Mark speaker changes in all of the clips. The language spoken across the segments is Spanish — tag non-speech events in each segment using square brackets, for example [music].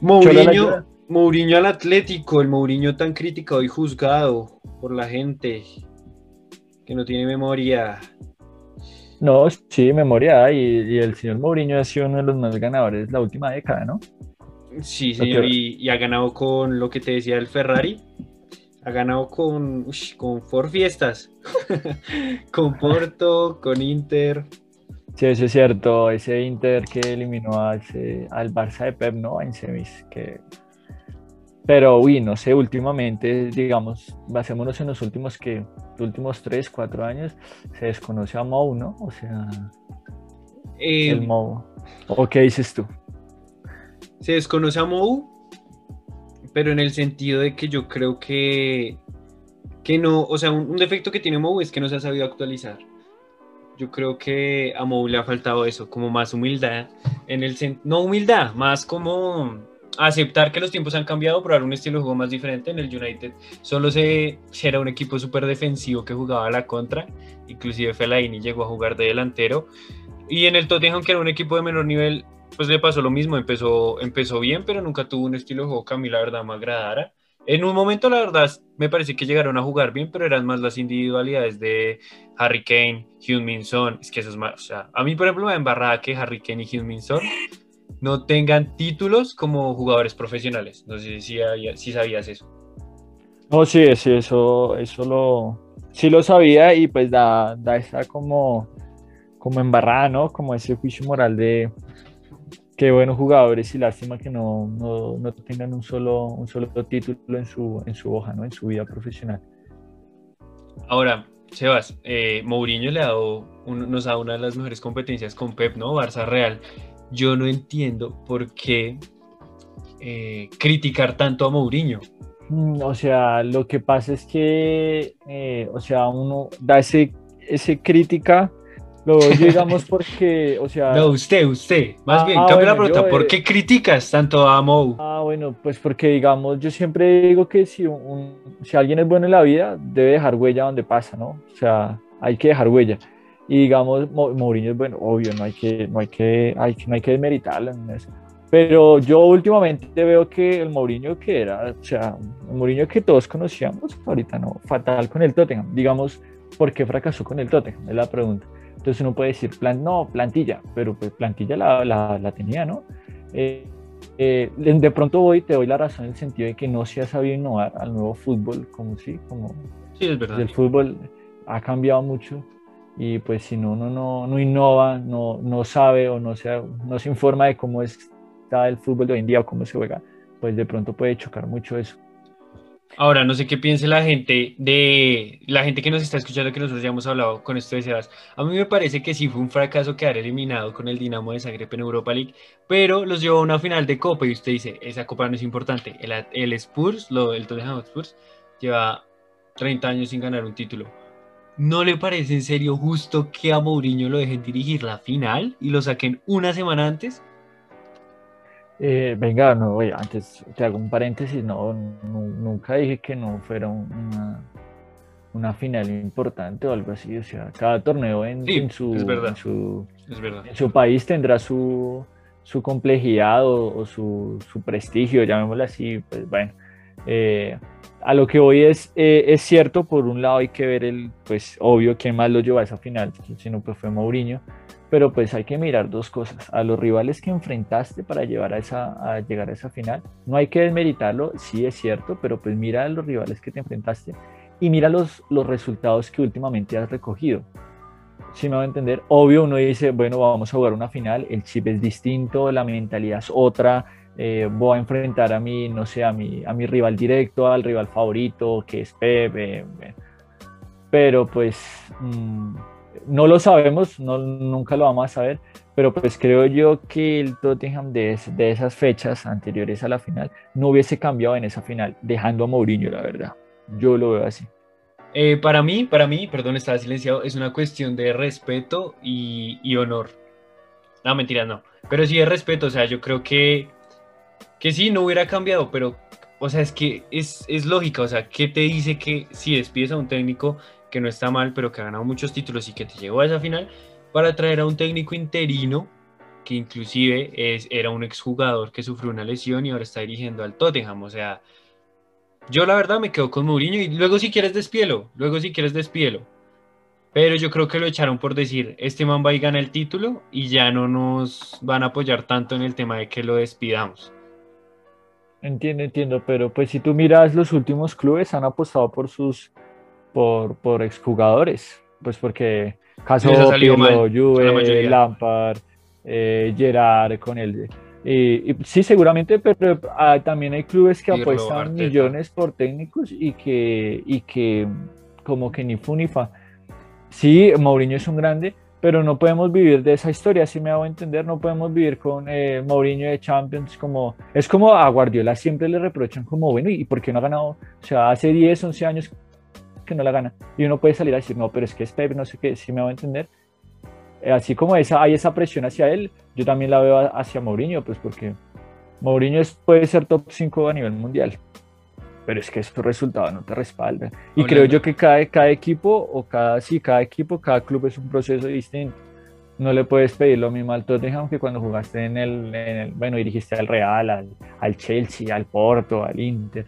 Speaker 1: Mourinho, Mourinho al Atlético, el Mourinho tan criticado y juzgado por la gente, que no tiene memoria.
Speaker 2: No, sí, memoria, y, y el señor Mourinho ha sido uno de los más ganadores la última década, ¿no?
Speaker 1: Sí, señor, y, ha ganado con lo que te decía el Ferrari. Ha ganado con, con Ford Fiestas, [laughs] con Porto, con Inter.
Speaker 2: Sí, eso es cierto. Ese Inter que eliminó al Barça de Pep, ¿no? En semis. Que... Pero, uy, no sé, últimamente, digamos, basémonos en los últimos que, últimos 3, 4 años, se desconoce a Mou, ¿no? O sea, eh, el Mou. ¿O qué dices tú?
Speaker 1: Se desconoce a Mou, pero en el sentido de que yo creo que, que no, o sea, un, defecto que tiene Mou es que no se ha sabido actualizar. Yo creo que a Mou le ha faltado eso, como más humildad, en el no humildad, más como aceptar que los tiempos han cambiado, probar un estilo de juego más diferente. En el United solo se, era un equipo súper defensivo que jugaba a la contra, inclusive Fellaini llegó a jugar de delantero. Y en el Tottenham, que era un equipo de menor nivel, pues le pasó lo mismo, empezó, empezó bien, pero nunca tuvo un estilo de juego que a mí la verdad me agradara. En un momento, la verdad, me parece que llegaron a jugar bien, pero eran más las individualidades de Harry Kane, Heung-Min. Es que eso es más, o sea, a mí, por ejemplo, me embarraba que Harry Kane y Heung-Min no tengan títulos como jugadores profesionales. No sé si, si sabías eso.
Speaker 2: No, sí, sí, eso, eso lo, sí lo sabía y pues da, da esa como, como embarrada, ¿no? Como ese juicio moral de, qué buenos jugadores y lástima que no, no, tengan un solo, un solo título en su, en su hoja, ¿no? en su vida profesional.
Speaker 1: Ahora, Sebas, eh, Mourinho le ha dado nos da una de las mejores competencias con Pep, ¿no? Barça Real. Yo no entiendo por qué eh, criticar tanto a Mourinho.
Speaker 2: Mm, o sea, lo que pasa es que, eh, o sea, uno da ese, ese crítica lo [laughs] digamos porque, o sea...
Speaker 1: No, usted, usted. Más ah, bien, ah, cambia la pregunta. ¿Por eh, qué criticas tanto a Mou?
Speaker 2: Ah, bueno, pues porque, digamos, yo siempre digo que si, un, si alguien es bueno en la vida, debe dejar huella donde pasa, ¿no? O sea, hay que dejar huella. Y digamos, Mourinho es bueno, obvio, no hay que, no hay que, hay, no hay que desmeritarlo en eso. Pero yo últimamente veo que el Mourinho que era, o sea, el Mourinho que todos conocíamos, ahorita no, fatal con el Tottenham. Digamos, ¿por qué fracasó con el Tottenham? Es la pregunta. Entonces uno puede decir, plan, no, plantilla, pero pues plantilla la, la, tenía, ¿no? Eh, eh, de pronto voy, te doy la razón en el sentido de que no se ha sabido innovar al nuevo fútbol, como sí, como
Speaker 1: sí, es verdad.
Speaker 2: el fútbol ha cambiado mucho y pues si no, uno no, no innova, no, no sabe o no se, no se informa de cómo está el fútbol de hoy en día o cómo se juega, pues de pronto puede chocar mucho eso.
Speaker 1: Ahora, no sé qué piense la gente de la gente que nos está escuchando, que nosotros ya hemos hablado con esto de Sebas. A mí me parece que sí fue un fracaso quedar eliminado con el Dinamo de Zagreb en Europa League, pero los llevó a una final de Copa y usted dice, esa Copa no es importante. El, el Spurs, lo, el Tottenham Spurs, lleva 30 años sin ganar un título. ¿No le parece en serio justo que a Mourinho lo dejen dirigir la final y lo saquen una semana antes?
Speaker 2: Eh, venga, no, antes te hago un paréntesis, no, nunca dije que no fuera una, una final importante o algo así, o sea, cada torneo en, su, en, su, país tendrá su, su complejidad o, su, su, prestigio, llamémoslo así, pues bueno, eh, a lo que hoy es, eh, es cierto, por un lado hay que ver el, pues obvio, quién más lo llevó a esa final, si no, pues fue Mourinho, pero pues hay que mirar dos cosas, a los rivales que enfrentaste para llevar a, esa, llegar a esa final, no hay que desmeritarlo, sí es cierto, pero pues mira a los rivales que te enfrentaste y mira los, los resultados que últimamente has recogido. Si me va a entender, obvio uno dice, bueno, vamos a jugar una final, el chip es distinto, la mentalidad es otra, eh, voy a enfrentar a mi, no sé, a mi, a mi rival directo, al rival favorito, que es Pepe, pero pues... Mm, no lo sabemos, no, nunca lo vamos a saber, pero pues creo yo que el Tottenham de, de, esas fechas anteriores a la final no hubiese cambiado en esa final, dejando a Mourinho, la verdad. Yo lo veo así.
Speaker 1: Eh, para mí, para mí, perdón, estaba silenciado, es una cuestión de respeto y, honor. No, mentira, no. Pero sí de respeto, o sea, yo creo que, que sí, no hubiera cambiado, pero, o sea, es que es, es lógica, o sea, ¿qué te dice que si despides a un técnico que no está mal, pero que ha ganado muchos títulos y que te llegó a esa final, para traer a un técnico interino que inclusive es, era un exjugador que sufrió una lesión y ahora está dirigiendo al Tottenham. O sea, yo la verdad me quedo con Mourinho y luego si quieres despielo, luego si quieres despielo. Pero yo creo que lo echaron por decir, este man va y gana el título y ya no nos van a apoyar tanto en el tema de que lo despidamos.
Speaker 2: Entiendo, entiendo, pero pues si tú miras los últimos clubes han apostado por sus por, por exjugadores, pues porque caso Pirlo, Juve, Lampard, eh, Gerard con él. Y, sí, seguramente, pero ah, también hay clubes que apuestan millones por técnicos y que, y que como que ni fu ni fa. Sí, Mourinho es un grande, pero no podemos vivir de esa historia, si me hago entender, no podemos vivir con eh, Mourinho de Champions como, es como a Guardiola siempre le reprochan como, bueno, ¿y por qué no ha ganado? O sea, hace 10, 11 años que no la gana. Y uno puede salir a decir, no, pero es que es Pep, no sé qué, si me hago entender. Eh, así como esa, hay esa presión hacia él, yo también la veo hacia Mourinho, pues porque Mourinho puede ser top 5 a nivel mundial, pero es que su resultado no te respalda. Y creo yo que cada, cada equipo, o cada, sí, cada equipo, cada club es un proceso distinto. No le puedes pedir lo mismo al Tottenham que cuando jugaste en el, bueno, dirigiste al Real, al, al, Chelsea, al Porto, al Inter.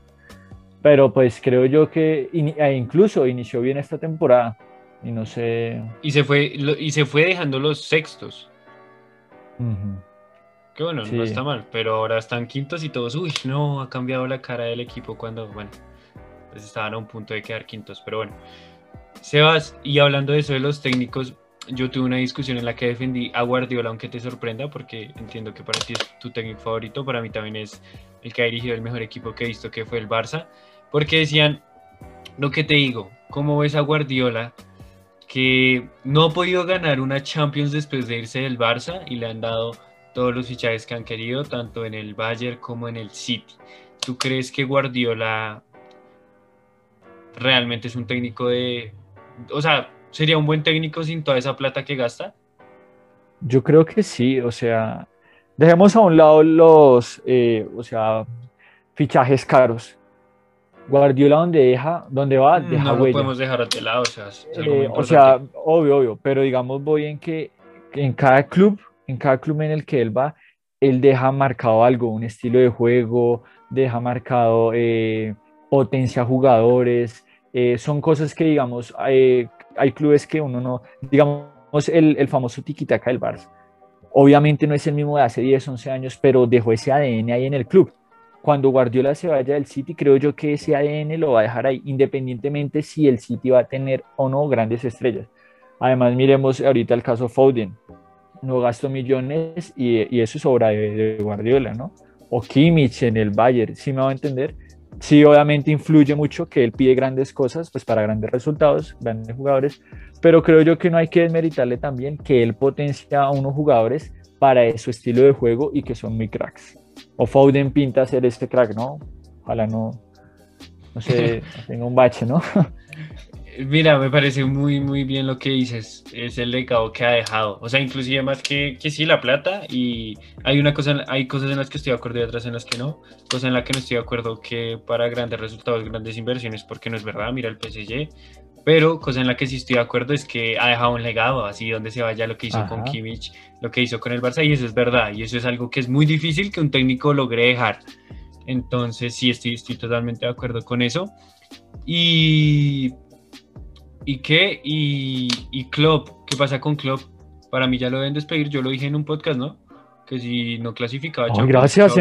Speaker 2: Pero pues creo yo que e incluso inició bien esta temporada y no sé.
Speaker 1: Y se fue, y se fue dejando los sextos. Que bueno, no está mal, pero ahora están quintos y todos, uy, no, ha cambiado la cara del equipo cuando, bueno, pues estaban a un punto de quedar quintos, pero bueno. Sebas, y hablando de eso de los técnicos, yo tuve una discusión en la que defendí a Guardiola, aunque te sorprenda, porque entiendo que para ti es tu técnico favorito, para mí también es el que ha dirigido el mejor equipo que he visto, que fue el Barça, porque decían, lo que te digo, ¿cómo ves a Guardiola que no ha podido ganar una Champions después de irse del Barça y le han dado todos los fichajes que han querido, tanto en el Bayern como en el City. ¿Tú crees que Guardiola realmente es un técnico de... O sea, sería un buen técnico sin toda esa plata que gasta?
Speaker 2: Yo creo que sí, o sea, dejemos a un lado los, eh, o sea, fichajes caros. Guardiola donde deja, donde va,
Speaker 1: deja no lo podemos dejar de lado, o sea,
Speaker 2: eh, o sea, obvio, obvio, pero digamos voy en que, en cada club, en cada club en el que él va, él deja marcado algo, un estilo de juego, deja marcado eh, potencia jugadores, eh, son cosas que digamos, hay clubes que uno no, digamos el, el famoso tiquitaca del Barça, obviamente no es el mismo de hace 10, 11 años, pero dejó ese ADN ahí en el club cuando Guardiola se vaya del City, creo yo que ese ADN lo va a dejar ahí, independientemente si el City va a tener o no grandes estrellas. Además, miremos ahorita el caso Foden. No gastó millones y, eso es obra de, Guardiola, ¿no? O Kimmich en el Bayern, ¿sí me va a entender? Sí, obviamente influye mucho que él pide grandes cosas, pues para grandes resultados, grandes jugadores, pero creo yo que no hay que desmeritarle también que él potencia a unos jugadores para su estilo de juego y que son muy cracks o Foden pinta ser este crack, ¿no? Ojalá no, no sé, [laughs] tenga un bache, ¿no? [laughs]
Speaker 1: Mira, me parece muy, muy bien lo que dices. Es el legado que ha dejado. O sea, inclusive más que, que sí, la plata. Y hay una cosa, hay cosas en las que estoy de acuerdo y otras en las que no. Cosas en las que no estoy de acuerdo que para grandes resultados, grandes inversiones, porque no es verdad. Mira el PSG. Pero cosa en la que sí estoy de acuerdo es que ha dejado un legado, así donde se vaya lo que hizo con Kimmich, lo que hizo con el Barça, y eso es verdad, y eso es algo que es muy difícil que un técnico logre dejar. Entonces sí estoy, estoy totalmente de acuerdo con eso. Y... ¿Y qué? Y, y Klopp, ¿qué pasa con Klopp? Para mí ya lo deben despedir, yo lo dije en un podcast, ¿no? Que si no clasificaba...
Speaker 2: gracias,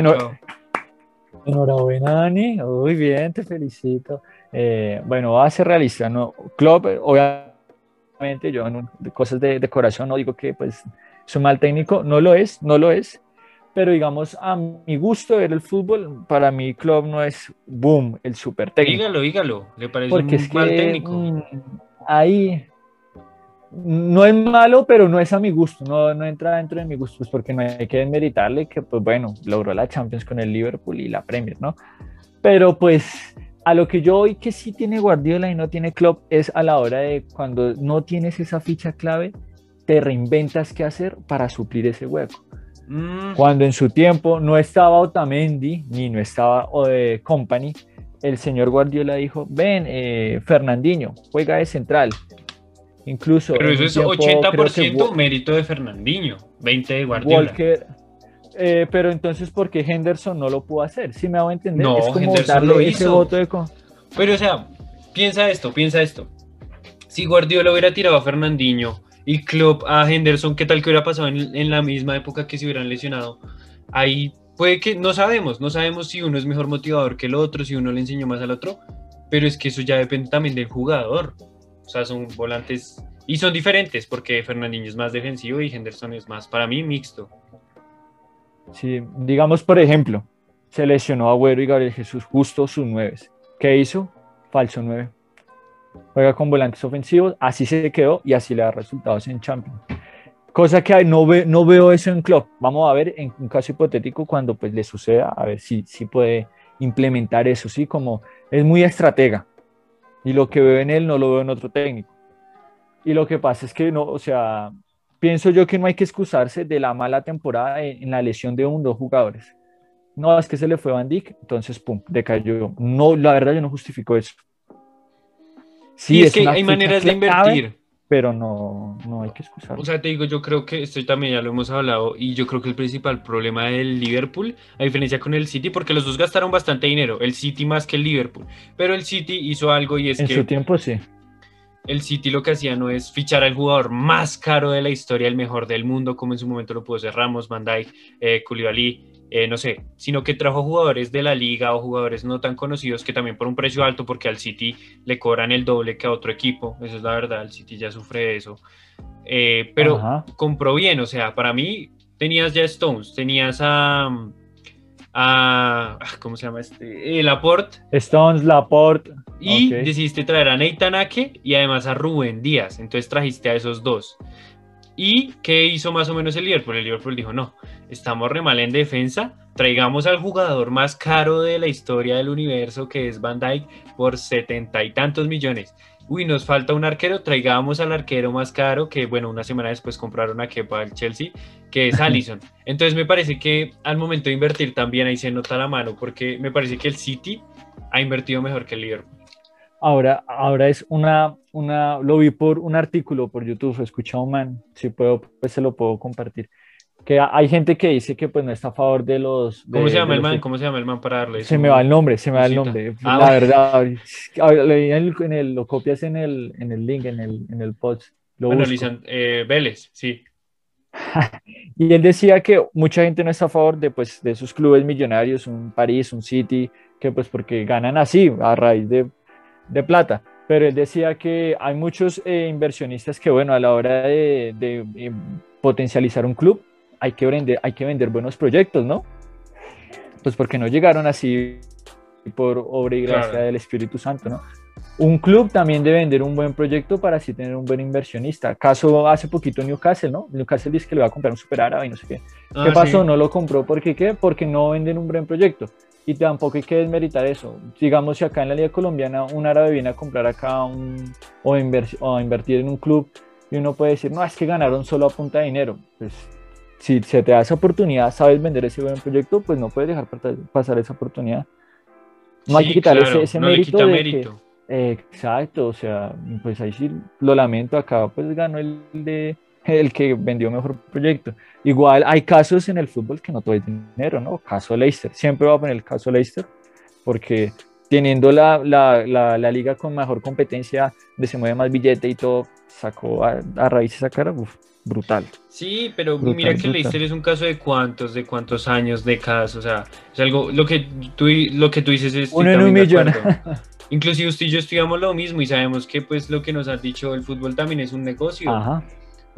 Speaker 2: Enhorabuena, Dani. Muy bien, te felicito. Eh, bueno, va a ser realista, ¿no? Club, obviamente, yo en cosas de, de, corazón no digo que pues es un mal técnico, no lo es, no lo es, pero digamos, a mi gusto ver el fútbol, para mí Club no es, boom, el super técnico.
Speaker 1: Dígalo, dígalo, le parece un mal técnico.
Speaker 2: Ahí no es malo, pero no es a mi gusto, no, no entra dentro de mi gusto, pues porque no hay que desmeritarle que, pues bueno, logró la Champions con el Liverpool y la Premier, ¿no? Pero pues a lo que yo hoy que sí tiene Guardiola y no tiene Klopp es a la hora de cuando no tienes esa ficha clave, te reinventas qué hacer para suplir ese hueco. Mm. Cuando en su tiempo no estaba Otamendi ni no estaba de Company, el señor Guardiola dijo, ven, eh, Fernandinho, juega de central. Incluso.
Speaker 1: Pero eso es
Speaker 2: tiempo, creo que
Speaker 1: 80%
Speaker 2: Wa-
Speaker 1: mérito de Fernandinho, 20 de Guardiola.
Speaker 2: Walker. eh, pero entonces, ¿por qué Henderson no lo pudo hacer? ¿Sí me hago entender?
Speaker 1: No,
Speaker 2: es como
Speaker 1: Henderson
Speaker 2: darle
Speaker 1: lo
Speaker 2: ese
Speaker 1: hizo.
Speaker 2: voto de. con-
Speaker 1: Pero, o sea, piensa esto, piensa esto. Si Guardiola hubiera tirado a Fernandinho y Klopp a Henderson, ¿qué tal que hubiera pasado en, en la misma época que se hubieran lesionado? Ahí puede que, no sabemos, no sabemos si uno es mejor motivador que el otro, si uno le enseñó más al otro, pero es que eso ya depende también del jugador. O sea, son volantes y son diferentes porque Fernandinho es más defensivo y Henderson es más, para mí, mixto.
Speaker 2: Sí, digamos, por ejemplo, se lesionó Agüero y Gabriel Jesús, justo sus nueves. ¿Qué hizo? Falso 9. Juega con volantes ofensivos, así se quedó y así le da resultados en Champions. Cosa que no, ve- no veo eso en Klopp. Vamos a ver en un caso hipotético cuando pues le suceda, a ver si, si puede implementar eso, sí, como es muy estratega. Y lo que veo en él no lo veo en otro técnico. Y lo que pasa es que no, o sea, pienso yo que no hay que excusarse de la mala temporada en, en la lesión de un dos jugadores. No, es que se le fue Van Dijk, entonces, pum, decayó. No, la verdad yo no justifico eso.
Speaker 1: Sí, es, que
Speaker 2: una
Speaker 1: hay maneras de invertir.
Speaker 2: Pero no, no hay que excusarse.
Speaker 1: O sea, te digo, yo creo que esto también ya lo hemos hablado y yo creo que el principal problema del Liverpool, a diferencia con el City, porque los dos gastaron bastante dinero, el City más que el Liverpool, pero el City hizo algo y es
Speaker 2: en
Speaker 1: que
Speaker 2: su tiempo sí.
Speaker 1: el City lo que hacía no es fichar al jugador más caro de la historia, el mejor del mundo, como en su momento lo pudo ser Ramos, Van Dijk, eh, Koulibaly, eh, no sé, sino que trajo jugadores de la liga o jugadores no tan conocidos que también por un precio alto, porque al City le cobran el doble que a otro equipo, eso es la verdad, el City ya sufre eso. Eh, pero
Speaker 2: Ajá.
Speaker 1: compró bien, o sea, para mí tenías ya Stones, tenías a... a ¿Cómo se llama este? El Laporte,
Speaker 2: Stones, Laporte.
Speaker 1: y
Speaker 2: Ok.
Speaker 1: decidiste traer a Nathan Ake y además a Rubén Díaz. Entonces trajiste a esos dos. ¿Y qué hizo más o menos el Liverpool? El Liverpool dijo, no, estamos re mal en defensa, traigamos al jugador más caro de la historia del universo, que es Van Dijk, por setenta y tantos millones. Uy, nos falta un arquero, traigamos al arquero más caro, que bueno, una semana después compraron a Kepa al Chelsea, que es [laughs] Allison. Entonces me parece que al momento de invertir también ahí se nota la mano, porque me parece que el City ha invertido mejor que el Liverpool.
Speaker 2: Ahora, ahora es una, una, lo vi por un artículo por YouTube, escuché a un man, si puedo, pues se lo puedo compartir. Que ha- hay gente que dice que pues no está a favor de los...
Speaker 1: ¿Cómo
Speaker 2: de-
Speaker 1: se llama el man? ¿Cómo se llama el man para darle
Speaker 2: Se me va el nombre, se me va el nombre.
Speaker 1: Ah,
Speaker 2: la verdad, en el, lo copias en el, en el link, en el, en el post. Lo
Speaker 1: Bueno. Lisan- eh, Vélez, sí. [laughs]
Speaker 2: Y él decía que mucha gente no está a favor de, pues, de esos clubes millonarios, un París, un City, que pues porque ganan así, a raíz de, de plata. Pero él decía que hay muchos eh, inversionistas que, bueno, a la hora de, de, eh, potencializar un club, hay que, vender, hay que vender buenos proyectos, ¿no? Pues porque no llegaron así por obra y gracia
Speaker 1: Claro.
Speaker 2: del Espíritu Santo, ¿no? Un club también debe vender un buen proyecto para así tener un buen inversionista. Caso hace poquito Newcastle, ¿no? Newcastle dice que le va a comprar un super árabe y no sé qué. ¿Qué
Speaker 1: Ah,
Speaker 2: pasó?
Speaker 1: sí.
Speaker 2: No lo compró porque qué? Porque no venden un buen proyecto. Y tampoco hay que desmeritar eso. Digamos, si acá en la Liga Colombiana un árabe viene a comprar acá un, o, inver- o a invertir en un club y uno puede decir, no, es que ganaron solo a punta de dinero. Pues si se te da esa oportunidad, sabes vender ese buen proyecto, pues no puedes dejar pa- pasar esa oportunidad. No hay que
Speaker 1: claro,
Speaker 2: ese, ese
Speaker 1: no le
Speaker 2: mérito
Speaker 1: quita
Speaker 2: de que-
Speaker 1: mérito.
Speaker 2: eh, exacto, o sea, pues ahí sí lo lamento, acá pues ganó el de el que vendió mejor proyecto. Igual hay casos en el fútbol que no todo es dinero, ¿no? Caso Leicester, siempre voy a poner el caso Leicester, porque teniendo la, la, la, la liga con mejor competencia, se mueve más billete y todo, sacó a, a raíz esa cara, uf, brutal.
Speaker 1: Sí, pero
Speaker 2: Brutal,
Speaker 1: mira que. Leicester es un caso de cuántos, de cuántos años, décadas, o sea, es algo, lo que tú, lo que tú dices es...
Speaker 2: Uno en un millón. [laughs]
Speaker 1: Inclusive usted y yo estudiamos lo mismo y sabemos que pues lo que nos has dicho el fútbol también es un negocio.
Speaker 2: Ajá.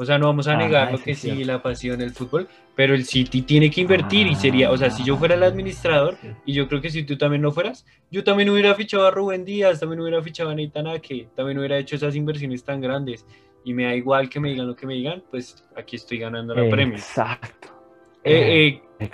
Speaker 1: O sea, no vamos a negar lo
Speaker 2: eso
Speaker 1: que sí,
Speaker 2: cierto.
Speaker 1: la pasión del fútbol, pero el City tiene que invertir y sería, o sea, si yo fuera el administrador, y yo creo que si tú también no fueras, yo también hubiera fichado a Rubén Díaz, también hubiera fichado a Nathan Ake, también hubiera hecho esas inversiones tan grandes. Y me da igual que me digan lo que me digan, pues aquí estoy ganando la premio.
Speaker 2: Exacto.
Speaker 1: Eh, eh,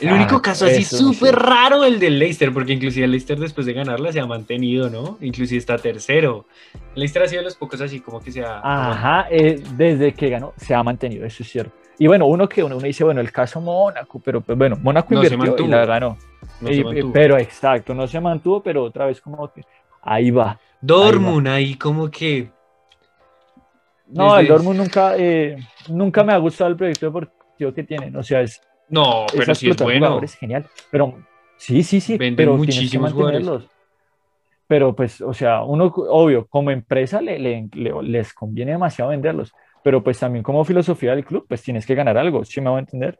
Speaker 1: el único caso así súper
Speaker 2: sí.
Speaker 1: raro el del Leicester, porque inclusive el Leicester después de ganarla se ha mantenido, ¿no? Inclusive está tercero. El Leicester ha sido de los pocos así como que se ha...
Speaker 2: Ajá, eh, desde que ganó se ha mantenido, eso es cierto. Y bueno, uno que uno, uno dice, bueno, el caso Mónaco, pero pues bueno, Mónaco
Speaker 1: No
Speaker 2: invirtió y la ganó.
Speaker 1: no mantuvo.
Speaker 2: pero exacto, no se mantuvo, pero otra vez como que ahí va.
Speaker 1: Dortmund ahí como que...
Speaker 2: No,
Speaker 1: Desde-
Speaker 2: el Dortmund nunca, eh, nunca me ha gustado el proyecto deportivo que tienen. O sea, es,
Speaker 1: No,
Speaker 2: es
Speaker 1: pero sí es bueno.
Speaker 2: jugadores, genial. Pero sí, sí, sí,
Speaker 1: Venden
Speaker 2: pero tienes que
Speaker 1: muchísimos jugadores.
Speaker 2: mantenerlos. Pero pues, o sea, uno, obvio, como empresa le, le- le- les conviene demasiado venderlos. Pero pues también como filosofía del club, pues tienes que ganar algo, ¿sí me va a entender?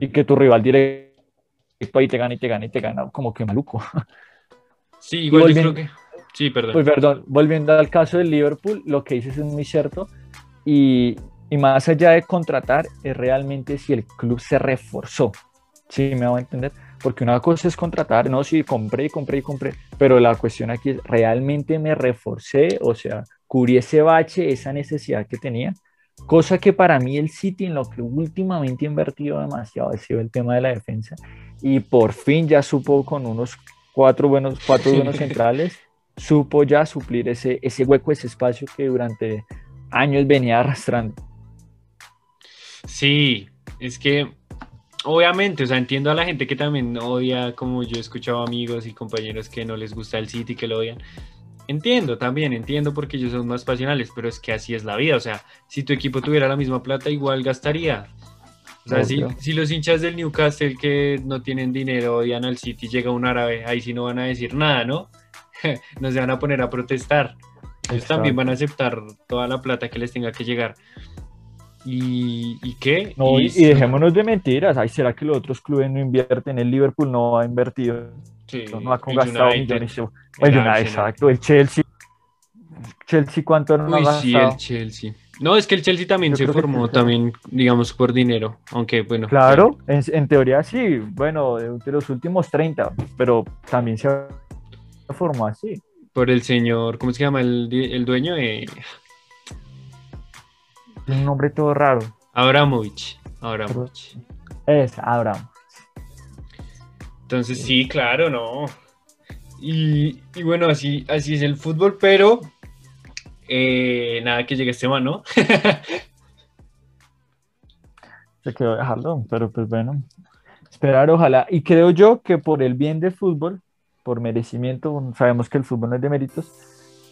Speaker 2: Y que tu rival directo ahí te gana y te gana y te gana, como que maluco. [laughs]
Speaker 1: Sí, igual yo creo que. Sí, perdón.
Speaker 2: Pues perdón, volviendo al caso del Liverpool, lo que dices es muy cierto. Y, y más allá de contratar, es realmente si el club se reforzó. Sí, me va a entender. Porque una cosa es contratar, no, sí, compré y compré y compré. Pero la cuestión aquí es, ¿realmente me reforcé? O sea, cubrí ese bache, esa necesidad que tenía. Cosa que para mí el City en lo que últimamente ha invertido demasiado ha sido el tema de la defensa. Y por fin ya supo con unos cuatro buenos, cuatro buenos centrales supo ya suplir ese, ese hueco, ese espacio que durante años venía arrastrando.
Speaker 1: Sí, es que obviamente, o sea, entiendo a la gente que también odia, como yo he escuchado amigos y compañeros que no les gusta el City, que lo odian. Entiendo también, entiendo porque ellos son más pasionales, pero es que así es la vida. O sea, si tu equipo tuviera la misma plata, igual gastaría. O sea, si, los hinchas del Newcastle que no tienen dinero odian al City, llega un árabe, ahí sí no van a decir nada, ¿no? [laughs] no se van a poner a protestar. Ellos también van a aceptar toda la plata que les tenga que llegar. ¿Y, y qué?
Speaker 2: No, y, dejémonos de mentiras. Ay, ¿será que los otros clubes no invierten? El Liverpool no ha invertido,
Speaker 1: sí,
Speaker 2: no ha gastado millones. El exacto. El Chelsea. Chelsea, ¿cuánto no ha
Speaker 1: sí, el Chelsea. No, es que el Chelsea también
Speaker 2: Yo
Speaker 1: se formó también, digamos, por dinero, aunque bueno.
Speaker 2: Claro, en, en teoría sí. Bueno, de, de los últimos 30, pero también se formó así.
Speaker 1: Por el señor, ¿cómo se llama el, el dueño? Eh,
Speaker 2: Tiene un nombre todo raro.
Speaker 1: Abramovich. Abramovich.
Speaker 2: Es Abraham.
Speaker 1: Entonces sí, claro, no. Y, y bueno, así, así es el fútbol, pero eh, nada que llegue este man, ¿no? [laughs]
Speaker 2: se quedó dejarlo, pero pues bueno, esperar ojalá. Y creo yo que por el bien del fútbol, por merecimiento, sabemos que el fútbol no es de méritos,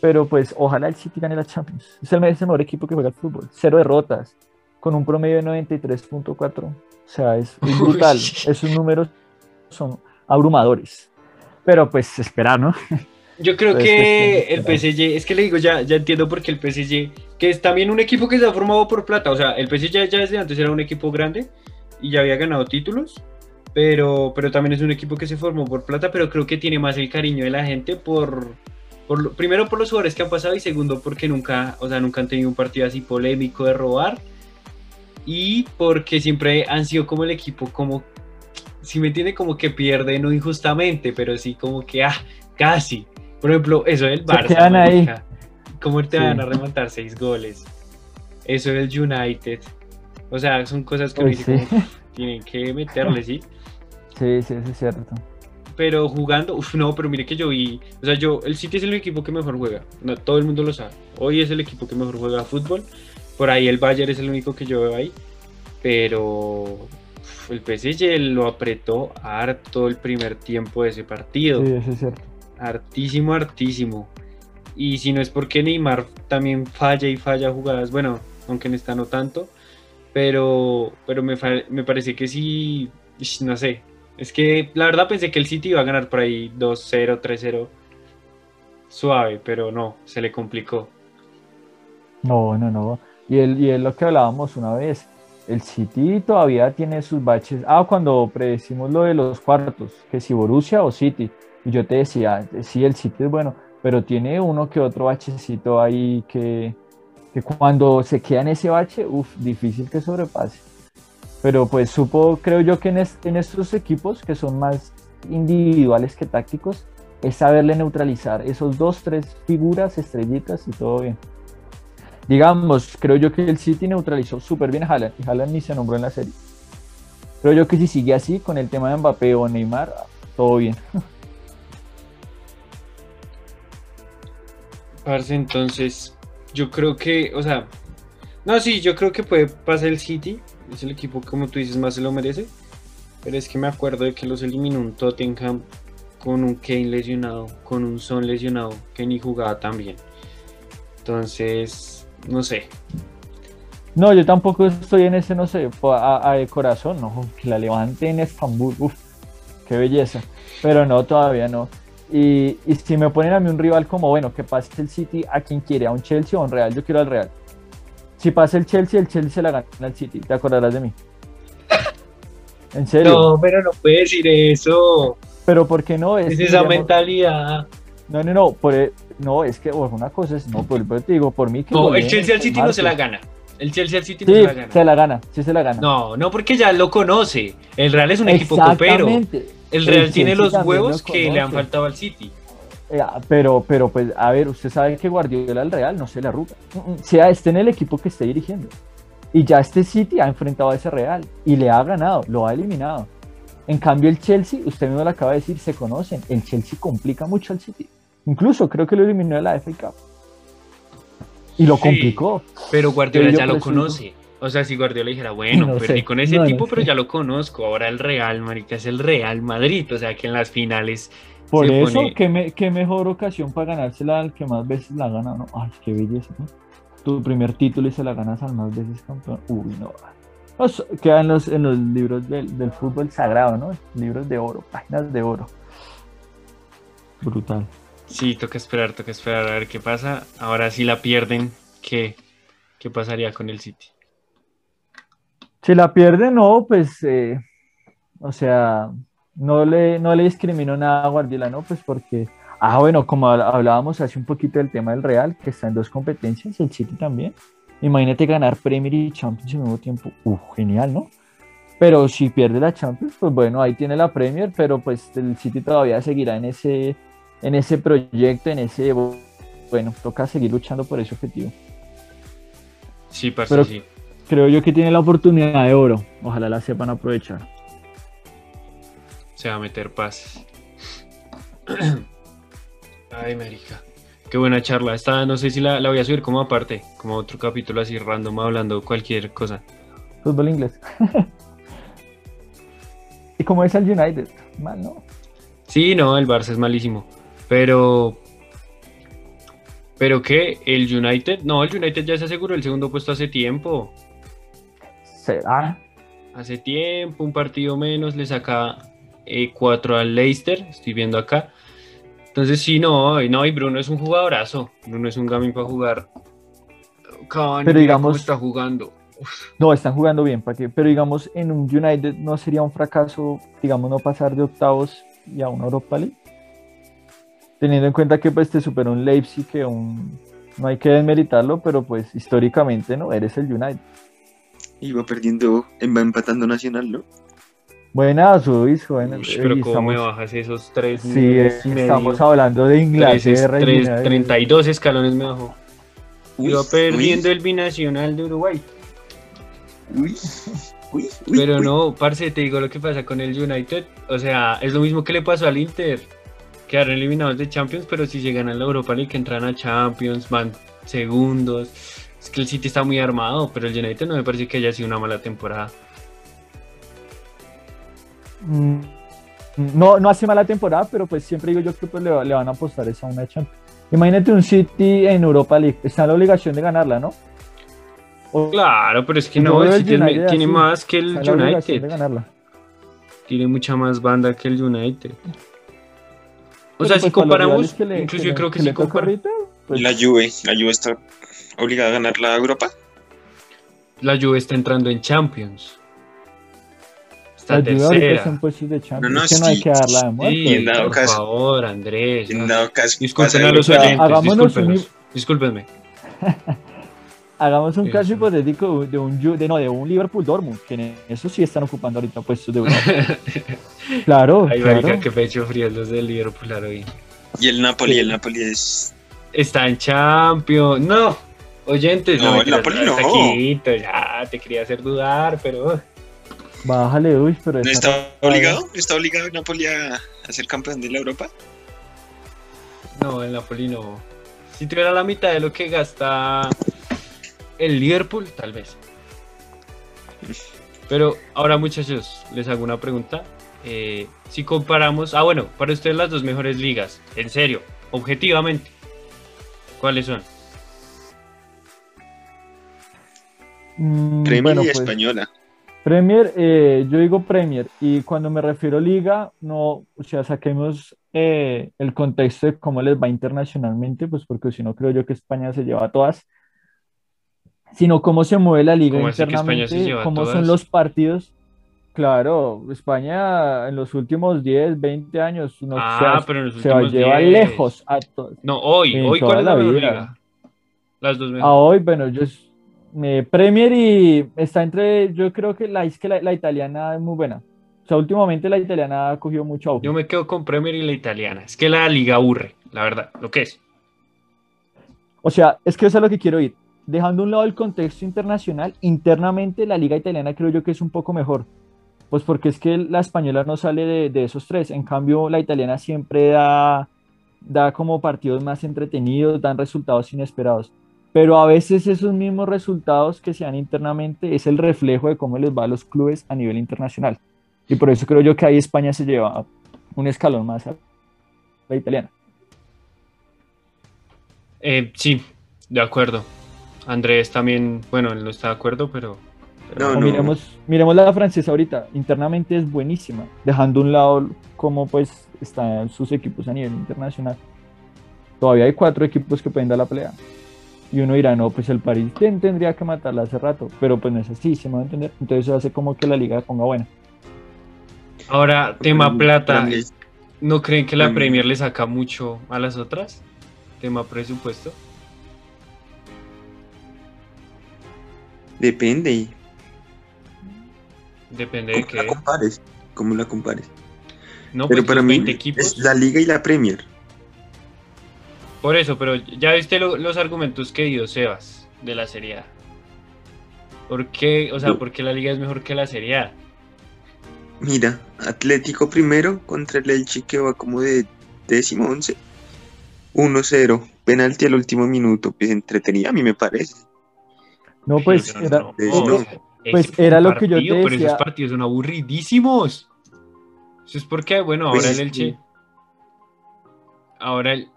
Speaker 2: pero pues ojalá el City gane la Champions. Es el, es el mejor equipo que juega el fútbol. Cero derrotas, con un promedio de 93.4. O sea, es, es brutal.
Speaker 1: Uy.
Speaker 2: Esos números son abrumadores. Pero pues esperar, ¿no?
Speaker 1: Yo creo que
Speaker 2: pues,
Speaker 1: el. PSG, es que le digo, ya, ya entiendo por qué el PSG, que es también un equipo que se ha formado por plata, o sea, el PSG ya, ya desde antes era un equipo grande y ya había ganado títulos, pero, pero también es un equipo que se formó por plata, pero creo que tiene más el cariño de la gente por, por lo- primero por los jugadores que han pasado y segundo porque nunca, o sea, nunca han tenido un partido así polémico de robar y porque siempre han sido como el equipo como, si me entiende, como que pierde, no injustamente, pero sí como que, ah, casi. Por ejemplo, eso del Barça.
Speaker 2: quedan ahí.
Speaker 1: ¿Cómo te
Speaker 2: Sí.
Speaker 1: van a remontar seis goles? Eso del United. O sea, son cosas que
Speaker 2: Uy, sí.
Speaker 1: como, tienen que meterle, ¿sí? [laughs]
Speaker 2: sí, sí, eso es cierto.
Speaker 1: Pero jugando, no, pero mire que yo vi, o sea, yo, el City es el equipo que mejor juega, no, todo el mundo lo sabe. Hoy es el equipo que mejor juega fútbol, por ahí el Bayern es el único que yo veo ahí, pero uf, el PSG lo apretó harto el primer tiempo de ese partido.
Speaker 2: Sí, eso es cierto.
Speaker 1: Hartísimo, hartísimo. Y si no es porque Neymar también falla y falla jugadas, bueno, aunque en esta no tanto, pero, pero me, me parece que sí, no sé. Es que la verdad pensé que el City iba a ganar por ahí 2-0, 3-0, suave, pero no, se le complicó.
Speaker 2: No, no, no. Y, el, y es lo que hablábamos una vez. El City todavía tiene sus baches. Ah, cuando predecimos lo de los cuartos, que si Borussia o City. Y yo te decía, sí, el City es bueno, pero tiene uno que otro bachecito ahí que, que cuando se queda en ese bache, uff, difícil que sobrepase. Pero pues supo, creo yo que en, es- en estos equipos que son más individuales que tácticos, es saberle neutralizar esos dos, tres figuras, estrellitas y todo bien. Digamos, creo yo que el City neutralizó súper bien a Haaland y Haaland ni se nombró en la serie. Creo yo que si sigue así con el tema de Mbappé o Neymar, todo bien. [laughs]
Speaker 1: Parce, entonces, yo creo que, o sea, no, sí, yo creo que puede pasar el City, es el equipo, como tú dices, más se lo merece, pero es que me acuerdo de que los eliminó un Tottenham con un Kane lesionado, con un Son lesionado, que ni jugaba tan bien. Entonces, no sé.
Speaker 2: No, yo tampoco estoy en ese, no sé, a, de corazón, no, que la levante en Estambul, uff, qué belleza. Pero no, todavía no. Y, y, si me ponen a mí un rival como, bueno, que pase el City a quien quiere, a un Chelsea o a un Real, yo quiero al Real. Si pasa el Chelsea, el Chelsea se la gana al City, te acordarás de mí. [laughs] En serio.
Speaker 1: No, pero no puede decir eso.
Speaker 2: Pero ¿por qué no?
Speaker 1: Es, esa mentalidad.
Speaker 2: No, no, no, por, e, no, es que una cosa es, no, por, te digo, por mí que...
Speaker 1: No, el Chelsea al City no se la gana. El Chelsea al City no se la gana.
Speaker 2: se la gana, sí se la gana.
Speaker 1: No, no porque ya lo conoce. El Real es un equipo copero. El Real tiene los huevos que le han faltado al City.
Speaker 2: Eh, pero, pero, pues, a ver, usted sabe que Guardiola al Real no se le arruga. Mm, mm, sea esté en el equipo que esté dirigiendo. Y ya este City ha enfrentado a ese Real y le ha ganado, lo ha eliminado. En cambio, el Chelsea, usted mismo lo acaba de decir, se conocen. El Chelsea complica mucho al City. Incluso creo que lo eliminó de la FA Cup. Y lo complicó.
Speaker 1: Pero Guardiola ya lo conoce. O sea, si Guardiola dijera, [laughs] bueno, perdí con ese tipo, pero ya lo conozco. Ahora el Real, marica, es el Real Madrid. O sea, que en las finales.
Speaker 2: Por eso, ¿qué, mejor ocasión para ganársela al que más veces la gana, ¿no? Ay, qué belleza, ¿no? Tu primer título y se la ganas al más veces campeón. Uy, no. quedan los, en los libros del, del fútbol sagrado, ¿no? Libros de oro, páginas de oro. Brutal.
Speaker 1: Sí, toca esperar, toca esperar a ver qué pasa. Ahora si la pierden, ¿qué, qué pasaría con el City?
Speaker 2: Si la pierde, no, pues, eh, o sea, no le, no le discriminó nada a Guardiola, ¿no? Pues porque, ah, bueno, como hablábamos hace un poquito del tema del Real, que está en dos competencias, el City también. Imagínate ganar Premier y Champions al mismo tiempo. Uf, genial, ¿no? Pero si pierde la Champions, pues bueno, ahí tiene la Premier, pero pues el City todavía seguirá en ese, en ese proyecto, en ese... Bueno, toca seguir luchando por ese objetivo.
Speaker 1: Sí, pasa, sí
Speaker 2: creo yo que tiene la oportunidad de oro. Ojalá la sepan aprovechar.
Speaker 1: Se va a meter paz. [clears throat] Ay, marica. Qué buena charla. Esta no sé si la, voy a subir como aparte, como otro capítulo así random hablando cualquier cosa.
Speaker 2: Fútbol inglés. [laughs] ¿Y cómo es el United? Mal, ¿no?
Speaker 1: Sí, no, el Barça es malísimo. Pero ¿Pero qué? ¿El United? No, el United ya se aseguró el segundo puesto hace tiempo.
Speaker 2: ¿Será?
Speaker 1: Hace tiempo, un partido menos, le saca 4 eh, al Leicester, estoy viendo acá. Entonces sí, no, no, y Bruno es un jugadorazo. Bruno es un gaming para jugar.
Speaker 2: pero digamos,
Speaker 1: está jugando.
Speaker 2: No, están jugando bien, ¿para qué? Pero digamos, en un United no sería un fracaso, digamos, no pasar de octavos y a una Europa League. Teniendo en cuenta que pues te superó un Leipzig, que un, no hay que desmeritarlo, pero pues históricamente no, eres el United.
Speaker 3: Iba perdiendo, va empatando Nacional, ¿no?
Speaker 2: Buenas, Luis, bueno.
Speaker 1: pero ¿cómo me bajas esos tres?
Speaker 2: Sí, estamos hablando de Inglaterra.
Speaker 1: 32 escalones me bajó. Iba perdiendo el binacional de Uruguay.
Speaker 3: Uy, uy,
Speaker 1: pero no, parce, te digo lo que pasa con el United. O sea, es lo mismo que le pasó al Inter. Quedaron eliminados de Champions, pero si llegan a la Europa League, entran a Champions, van segundos es que el City está muy armado, pero el United no me parece que haya sido una mala temporada.
Speaker 2: Mm, no, no hace mala temporada, pero pues siempre digo yo que pues le, van a apostar esa una Champions. Imagínate un City en Europa League, está en la obligación de ganarla, ¿no?
Speaker 1: claro, pero es que no, el City tiene más que el United. Tiene mucha más banda que el United. O sea, pues si comparamos, incluso yo creo que, si comparamos.
Speaker 3: Pues la Juve, la Juve está obligada a ganar la Europa?
Speaker 1: La Juve está entrando en Champions. Está la tercera.
Speaker 2: En de Champions. No, no, es que no hay que darla de muerte.
Speaker 1: Sí, por caso, favor, Andrés.
Speaker 3: En dado caso,
Speaker 1: disculpen a los oyentes, discúlpenos, discúlpenme. [laughs]
Speaker 2: Hagamos un caso hipotético de un, de, no, de un Liverpool Dortmund, que en eso sí están ocupando ahorita puestos de Europa. [laughs] claro.
Speaker 1: Ay,
Speaker 2: claro.
Speaker 1: qué pecho frío los del Liverpool hoy.
Speaker 3: Y el Napoli, el Napoli es.
Speaker 1: Está en Champions. No, Oyentes,
Speaker 3: no, no Napoli no.
Speaker 1: ya te quería hacer dudar, pero.
Speaker 2: Bájale, uy, pero.
Speaker 3: ¿No está obligado? ¿Está obligado Napoli a, ser campeón de la Europa?
Speaker 1: No, el Napoli no. Si tuviera la mitad de lo que gasta el Liverpool, tal vez. Pero ahora, muchachos, les hago una pregunta. Eh, si comparamos. Ah, bueno, para ustedes las dos mejores ligas, en serio, objetivamente, ¿cuáles son?
Speaker 2: Mm,
Speaker 3: Premier
Speaker 2: bueno,
Speaker 3: y
Speaker 2: pues,
Speaker 3: española.
Speaker 2: Premier, eh, yo digo Premier, y cuando me refiero a liga, no, o sea, saquemos eh, el contexto de cómo les va internacionalmente, pues porque si no creo yo que España se lleva a todas, sino cómo se mueve la liga
Speaker 1: ¿Cómo así que España se
Speaker 2: internamente,
Speaker 1: lleva
Speaker 2: cómo son los partidos. Claro, España en los últimos 10, 20 años no,
Speaker 1: Ah,
Speaker 2: se,
Speaker 1: pero en los
Speaker 2: se va a
Speaker 1: últimos
Speaker 2: llevar
Speaker 1: 10.
Speaker 2: lejos a.
Speaker 1: No, hoy, hoy ¿cuál es la
Speaker 2: la
Speaker 1: liga? Las dos mejores.
Speaker 2: hoy, bueno, yo me Premier y está entre, yo creo que la, es que la, la italiana es muy buena. O sea, últimamente la italiana ha cogido mucho auge.
Speaker 1: Yo me quedo con Premier y la italiana. Es que la liga aburre, la verdad, lo que es.
Speaker 2: O sea, es que eso es a lo que quiero ir. Dejando a un lado el contexto internacional, internamente la liga italiana creo yo que es un poco mejor. Pues porque es que la española no sale de, de esos tres. En cambio, la italiana siempre da, da como partidos más entretenidos, dan resultados inesperados. Pero a veces esos mismos resultados que se dan internamente es el reflejo de cómo les va a los clubes a nivel internacional. Y por eso creo yo que ahí España se lleva un escalón más a la italiana.
Speaker 1: Eh, sí, de acuerdo. Andrés también, bueno, él no está de acuerdo, pero... pero-
Speaker 3: No,
Speaker 2: miremos, miremos la francesa ahorita, internamente es buenísima, dejando a un lado cómo pues están sus equipos a nivel internacional. Todavía hay cuatro equipos que pueden dar la pelea. Y uno dirá, no, pues el París ten- tendría que matarla hace rato, pero pues no es así, se me va a entender. Entonces eso hace como que la liga ponga buena.
Speaker 1: Ahora, tema plata. ¿No creen que la Premier le saca mucho a las otras? Tema presupuesto.
Speaker 3: Depende.
Speaker 1: Depende de
Speaker 3: ¿Cómo la
Speaker 1: qué.
Speaker 3: compares? ¿Cómo la compares?
Speaker 1: No,
Speaker 3: Pero
Speaker 1: pues
Speaker 3: para mí
Speaker 1: 20 equipos.
Speaker 3: es la Liga y la Premier.
Speaker 1: Por eso, pero ya viste lo- los argumentos que dio Sebas de la Serie A. ¿Por qué? O sea,
Speaker 3: No.
Speaker 1: ¿por qué la liga es mejor que la Serie A?
Speaker 3: Mira, Atlético primero contra el Elche que va como de décimo once. 1-0. Penalti al último minuto. Pues entretenida a mí me parece.
Speaker 2: No, pues era,
Speaker 1: no,
Speaker 3: Pues
Speaker 1: no,
Speaker 2: pues era lo que yo te
Speaker 1: partido, Pero
Speaker 2: decía.
Speaker 1: esos partidos son aburridísimos. Eso es porque, bueno,
Speaker 3: Pues
Speaker 1: ahora el
Speaker 3: que-
Speaker 1: Elche. Ahora el.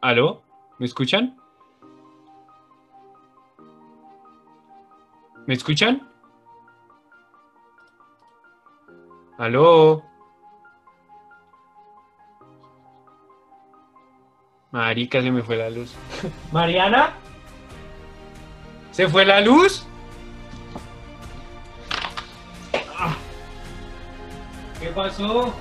Speaker 1: ¿Aló? ¿Me escuchan? ¿Me escuchan? ¿Aló? Marica, se me fue la luz. [laughs] ¿Mariana? ¿Se fue la luz? Ah. ¿Qué pasó?